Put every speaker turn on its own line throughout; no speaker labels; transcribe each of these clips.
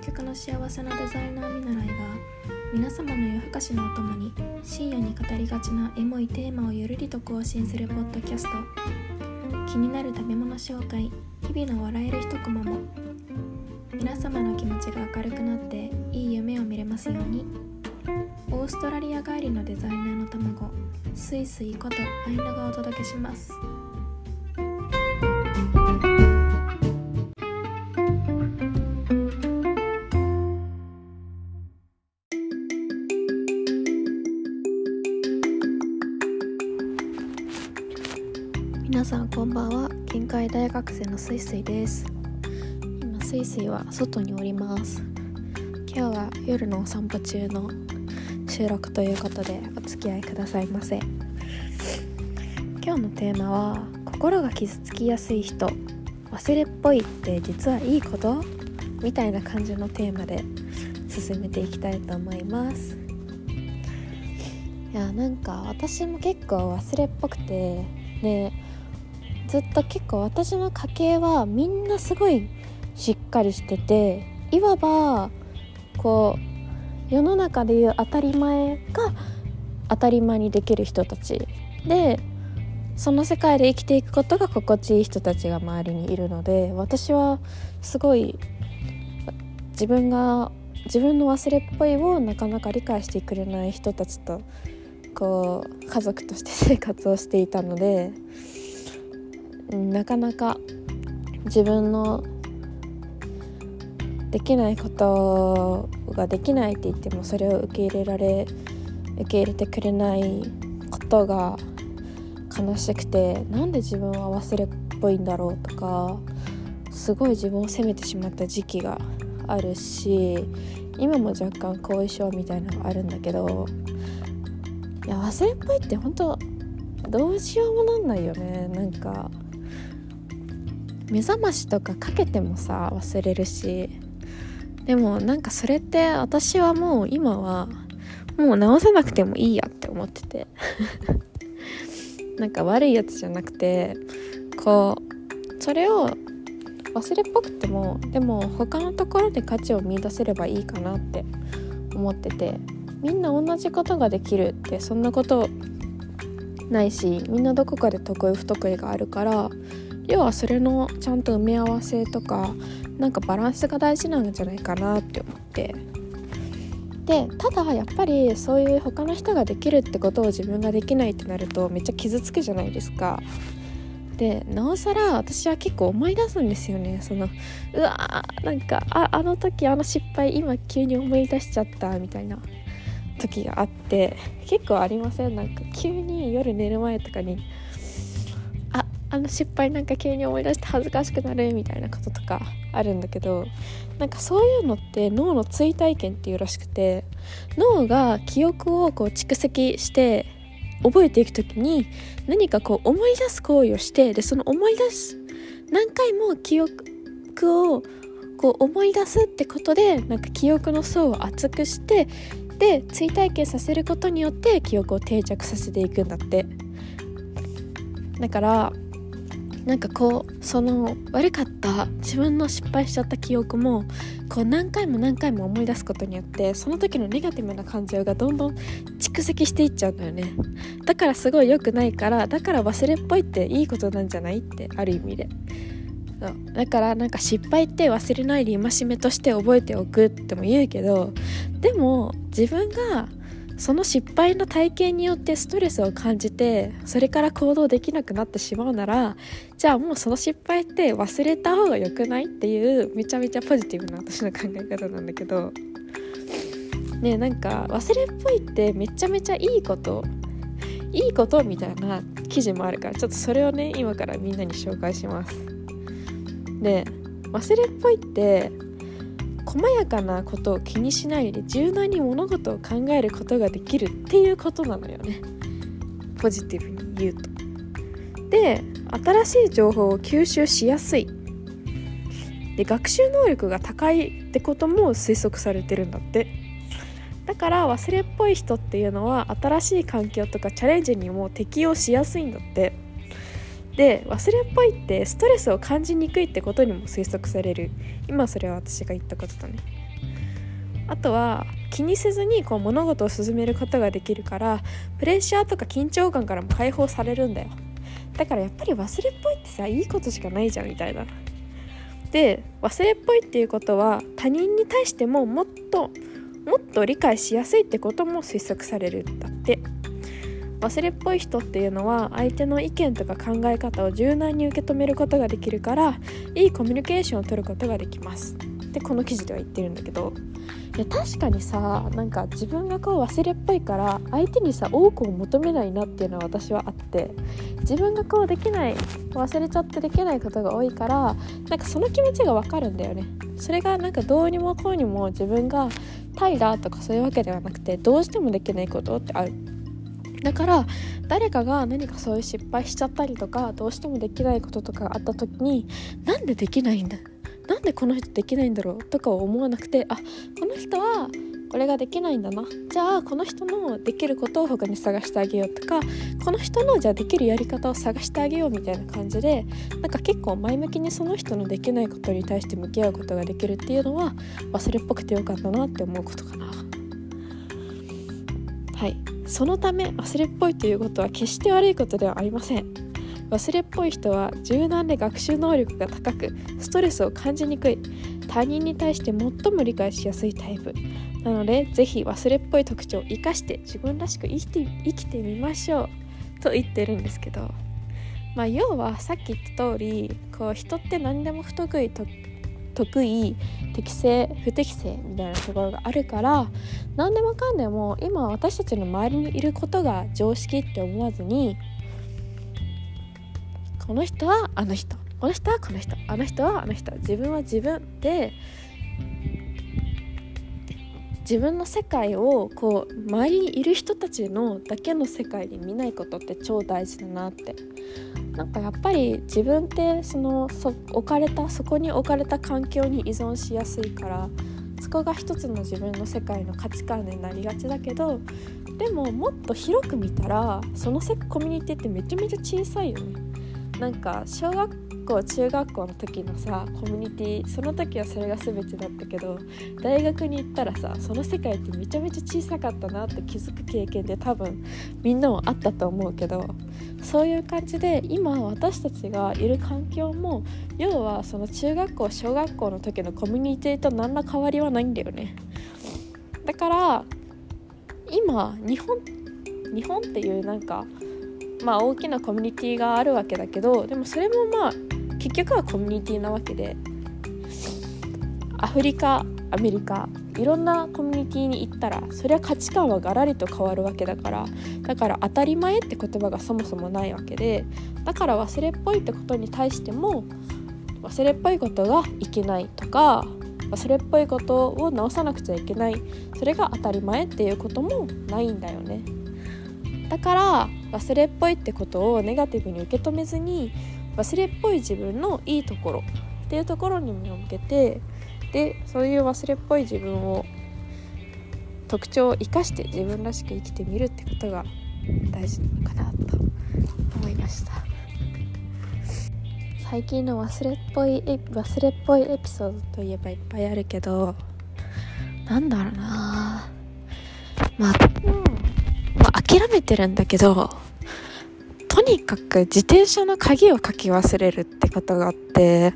極の幸せなデザイナー見習いが皆様の夜更かしのお供に深夜に語りがちなエモいテーマをゆるりと更新するポッドキャスト。気になる食べ物紹介日々の笑える一コマも。皆様の気持ちが明るくなっていい夢を見れますように。オーストラリア帰りのデザイナーの卵スイスイことアイナがお届けします。皆さんこんばんは。限界大学生のスイスイです。今スイスイは外におります。今日は夜のお散歩中の収録ということでお付き合いくださいませ。今日のテーマは心が傷つきやすい人忘れっぽいって実はいいこと？みたいな感じのテーマで進めていきたいと思います。いやなんか私も結構忘れっぽくてでずっと結構私の家系はみんなすごいしっかりしてていわばこう世の中でいう当たり前が当たり前にできる人たち。でその世界で生きていくことが心地いい人たちが周りにいるので私はすごい自分が自分の忘れっぽいをなかなか理解してくれない人たちとこう家族として生活をしていたのでなかなか自分のできないことができないって言ってもそれを受け入れられ受け入れてくれないことが悲しくてなんで自分は忘れっぽいんだろうとかすごい自分を責めてしまった時期があるし今も若干後遺症みたいなのがあるんだけどいや忘れっぽいって本当どうしようもなんないよね。なんか目覚ましとかかけてもさ忘れるし。でもなんかそれって私はもう今はもう直さなくてもいいやって思ってて。なんか悪いやつじゃなくてこうそれを忘れっぽくてもでも他のところで価値を見いだせればいいかなって思ってて。みんな同じことができるってそんなことないしみんなどこかで得意不得意があるから要はそれのちゃんと埋め合わせとかなんかバランスが大事なんじゃないかなって思って。でただやっぱりそういう他の人ができるってことを自分ができないってなるとめっちゃ傷つくじゃないですか。でなおさら私は結構思い出すんですよね。そのうわーなんかああの時あの失敗今急に思い出しちゃったみたいな。時があって結構ありません？なんか急に夜寝る前とかにあの失敗なんか急に思い出して恥ずかしくなるみたいなこととかあるんだけどなんかそういうのって脳の追体験っていうらしくて脳が記憶をこう蓄積して覚えていく時に何かこう思い出す行為をしてでその思い出す何回も記憶をこう思い出すってことでなんか記憶の層を厚くしてで追体験させることによって記憶を定着させていくんだって。だからなんかこうその悪かった自分の失敗しちゃった記憶もこう何回も何回も思い出すことによってその時のネガティブな感情がどんどん蓄積していっちゃうんだよね。だからすごい良くないからだから忘れっぽいっていいことなんじゃないってある意味で。そう。だからなんか失敗って忘れないで戒めとして覚えておくっても言うけどでも自分がその失敗の体験によってストレスを感じてそれから行動できなくなってしまうならじゃあもうその失敗って忘れた方が良くないっていうめちゃめちゃポジティブな私の考え方なんだけど。ねなんか忘れっぽいってめちゃめちゃいいこと。いいことみたいな記事もあるからちょっとそれをね今からみんなに紹介します。で忘れっぽいって細やかなことを気にしないで柔軟に物事を考えることができるっていうことなのよね。ポジティブに言うと。で新しい情報を吸収しやすい。で学習能力が高いってことも推測されてるんだって。だから忘れっぽい人っていうのは新しい環境とかチャレンジにも適応しやすいんだって。で忘れっぽいってストレスを感じにくいってことにも推測される。今それは私が言ったことだね。あとは気にせずにこう物事を進めることができるからプレッシャーとか緊張感からも解放されるんだよ。だからやっぱり忘れっぽいってさいいことしかないじゃんみたいな。で忘れっぽいっていうことは他人に対してももっともっと理解しやすいってことも推測されるんだって。忘れっぽい人っていうのは相手の意見とか考え方を柔軟に受け止めることができるからいいコミュニケーションを取ることができます。でこの記事では言ってるんだけど。いや確かにさなんか自分がこう忘れっぽいから相手にさ多くを求めないなっていうのは私はあって。自分がこうできない忘れちゃってできないことが多いからなんかその気持ちがわかるんだよね。それがなんかどうにもこうにも自分が怠惰とかそういうわけではなくてどうしてもできないことってある。だから誰かが何かそういう失敗しちゃったりとかどうしてもできないこととかあった時になんでできないんだ？なんでこの人できないんだろう？とか思わなくてあこの人はこれができないんだな。じゃあこの人のできることを他に探してあげようとかこの人のじゃあできるやり方を探してあげようみたいな感じでなんか結構前向きにその人のできないことに対して向き合うことができるっていうのは忘れっぽくてよかったなって思うことかな。はい。そのため忘れっぽいということは決して悪いことではありません。忘れっぽい人は柔軟で学習能力が高くストレスを感じにくい。他人に対して最も理解しやすいタイプ。なのでぜひ忘れっぽい特徴を生かして自分らしく生きて生きてみましょう。と言ってるんですけど。まあ要はさっき言った通りこう人って何でも不得意と得意適正不適正みたいなところがあるから何でもかんでも今私たちの周りにいることが常識って思わずにこの人はあの人この人はこの人あの人はあの人自分は自分で自分の世界をこう周りにいる人たちのだけの世界に見ないことって超大事だなってなんかやっぱり自分ってそのそ置かれたそこに置かれた環境に依存しやすいからそこが一つの自分の世界の価値観になりがちだけどでももっと広く見たらそのコミュニティってめちゃめちゃ小さいよね。なんか小学校中学校の時のさコミュニティその時はそれが全てだったけど大学に行ったらさその世界ってめちゃめちゃ小さかったなって気づく経験で多分みんなもあったと思うけどそういう感じで今私たちがいる環境も要はその中学校小学校の時のコミュニティと何ら変わりはないんだよね。だから今日本日本っていうなんかまあ大きなコミュニティがあるわけだけどでもそれもまあ結局はコミュニティなわけでアフリカアメリカいろんなコミュニティに行ったらそりゃ価値観はガラリと変わるわけだからだから当たり前って言葉がそもそもないわけでだから忘れっぽいってことに対しても忘れっぽいことがいけないとか忘れっぽいことを直さなくちゃいけないそれが当たり前っていうこともないんだよね。だから忘れっぽいってことをネガティブに受け止めずに忘れっぽい自分のいいところっていうところに目を向けてでそういう忘れっぽい自分を特徴を生かして自分らしく生きてみるってことが大事なのかなと思いました。最近の忘れっぽい忘れっぽいエピソードといえばいっぱいあるけどなんだろうな。まあまあ、諦めてるんだけど、とにかく自転車の鍵をかけ忘れるってことがあって、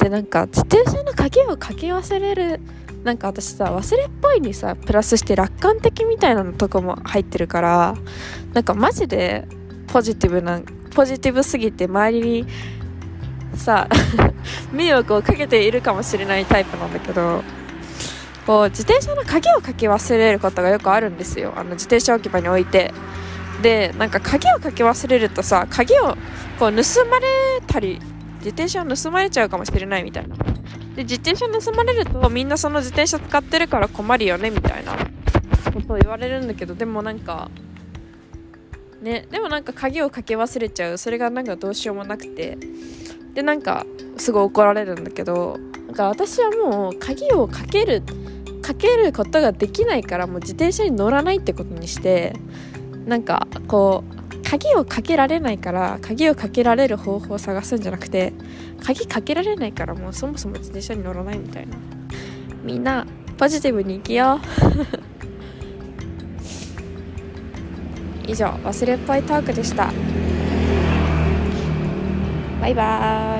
で、なんか自転車の鍵をかけ忘れる、なんか私さ、忘れっぽいにさ、プラスして楽観的みたいなのとかも入ってるから、なんかマジでポジティブな、ポジティブすぎて周りにさ、迷惑をかけているかもしれないタイプなんだけど、こう自転車の鍵をかけ忘れることがよくあるんですよ。あの自転車置き場に置いて。でなんか鍵をかけ忘れるとさ鍵をこう盗まれたり自転車を盗まれちゃうかもしれないみたいな。で自転車盗まれるとみんなその自転車使ってるから困るよねみたいな。ことを言われるんだけどでもなんかねでもなんか鍵をかけ忘れちゃう。それがなんかどうしようもなくて。でなんかすごい怒られるんだけどなんか私はもう鍵をかけるかけることができないからもう自転車に乗らないってことにしてなんかこう鍵をかけられないから鍵をかけられる方法を探すんじゃなくて鍵かけられないからもうそもそも自転車に乗らないみたいな。みんなポジティブに生きよう。以上忘れっぽいトークでした。バイバーイ。